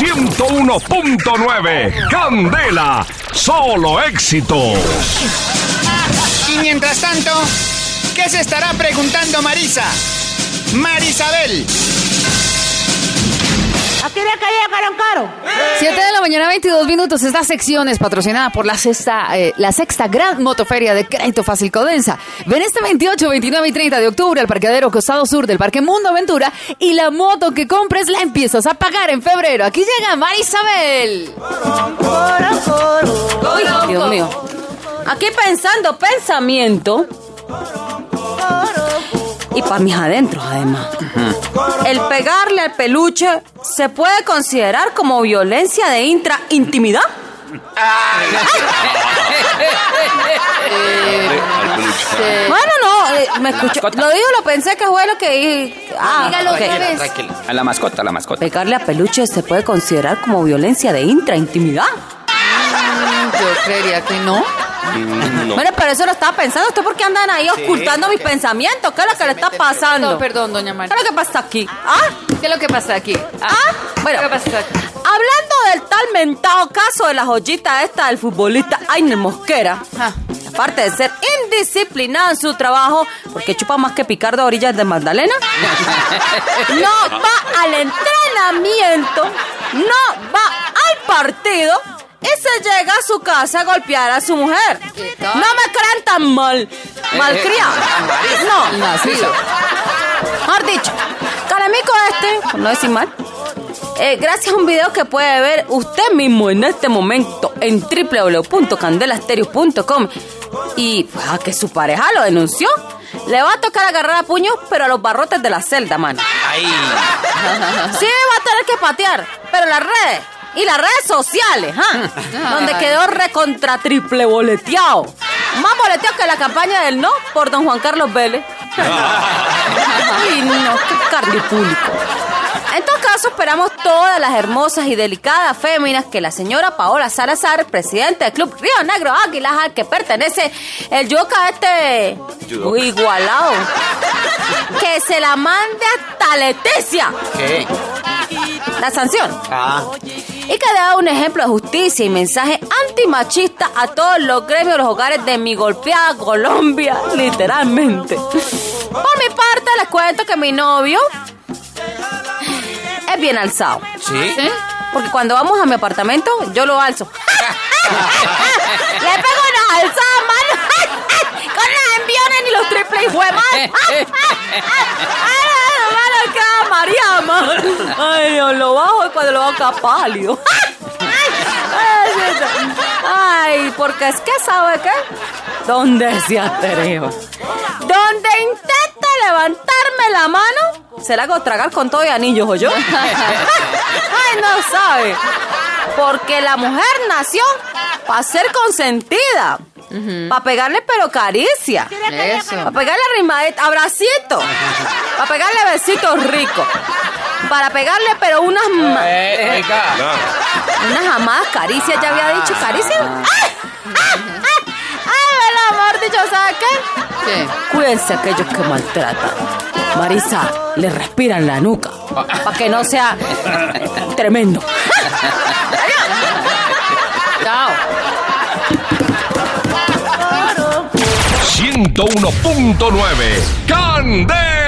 101.9. Candela, solo éxitos. Y mientras tanto, ¿qué se estará preguntando Marisa? Marisabel. Aquí de calle Caro Caro. 7 de la mañana, 22 minutos. Esta sección es patrocinada por la sexta, eh, la sexta gran motoferia de Crédito Fácil Codensa. Ven este 28, 29 y 30 de octubre al parqueadero Costado Sur del Parque Mundo Aventura y la moto que compres la empiezas a pagar en febrero. Aquí llega Marisabel. Uy, Dios mío. Aquí pensando pensamiento. Y para mis adentros, además. El pegarle al peluche se puede considerar como violencia de intra-intimidad. Bueno, no, eh, me escuchó. Lo digo, lo pensé que fue lo que dije. Ah, Dígalo otra vez. A la mascota, a la mascota. Pegarle a peluche se puede considerar como violencia de intra-intimidad. Yo creería que no. Bueno, pero eso lo estaba pensando. ¿Usted por qué andan ahí ocultando mis pensamientos? ¿Qué es lo que le está pasando? No, perdón, doña ¿Qué María. es lo que pasa aquí? ¿Ah? ¿Qué es lo que pasa aquí? ¿Ah? Bueno, ¿Qué pasa aquí? hablando del tal mentado caso de la joyita esta del futbolista Ainer Mosquera, Ah. aparte de ser indisciplinado en su trabajo, porque chupa más que Picardo a orillas de Magdalena, no va al entrenamiento, no va al partido y se llega a su casa a golpear a su mujer. ¿Qué No me crean tan mal, malcriado. No, Nacido. Mejor dicho, Caramico este, por no decir mal, eh, gracias a un video que puede ver usted mismo en este momento en www.candelastereo.com y pues, a que su pareja lo denunció, le va a tocar agarrar a puños, pero a los barrotes de la celda, mano. Ahí. Sí, va a tener que patear, pero las redes y las redes sociales, ¿ah? donde quedó recontra triple boleteado. Más boleteado que la campaña del no por don Juan Carlos Vélez. Ay, no, qué cardio público. En todo caso, esperamos todas las hermosas y delicadas féminas que la señora Paola Salazar, presidenta del Club Río Negro Águilas, al que pertenece el yuca este igualado, que se la mande hasta Leticia ¿Qué? la sanción. Ah. Y que dé un ejemplo de justicia y mensaje antimachista a todos los gremios de los hogares de mi golpeada Colombia, literalmente. Por mi parte, les cuento que mi novio es bien alzado. ¿Sí? Porque cuando vamos a mi apartamento, yo lo alzo. Le pego una alzada, mano. Con los enviones ni los triples y huevas. Ay, mano, queda María, mano. Ay, Dios, lo pálido. Ay, porque es que, ¿sabe qué? ¿Dónde se atreva? Donde intenta levantarme la mano, se la hago tragar con todo y anillos, ¿o yo? Ay, no sabe. Porque la mujer nació para ser consentida. Para pegarle pero caricia. Para pegarle rimadita, abracito. Para pegarle besitos ricos. Para pegarle pero unas ma- Eh, oiga. unas amadas caricias, ya había dicho caricia. ¡Ay! ¡Ay! ¡Ay! ¡Ay, el amor dicho, ¿sabe qué? ¿Qué? Cuídense aquellos que maltratan. Marisa, le respiran la nuca. Para que no sea tremendo. Chao. 101.9. Candela.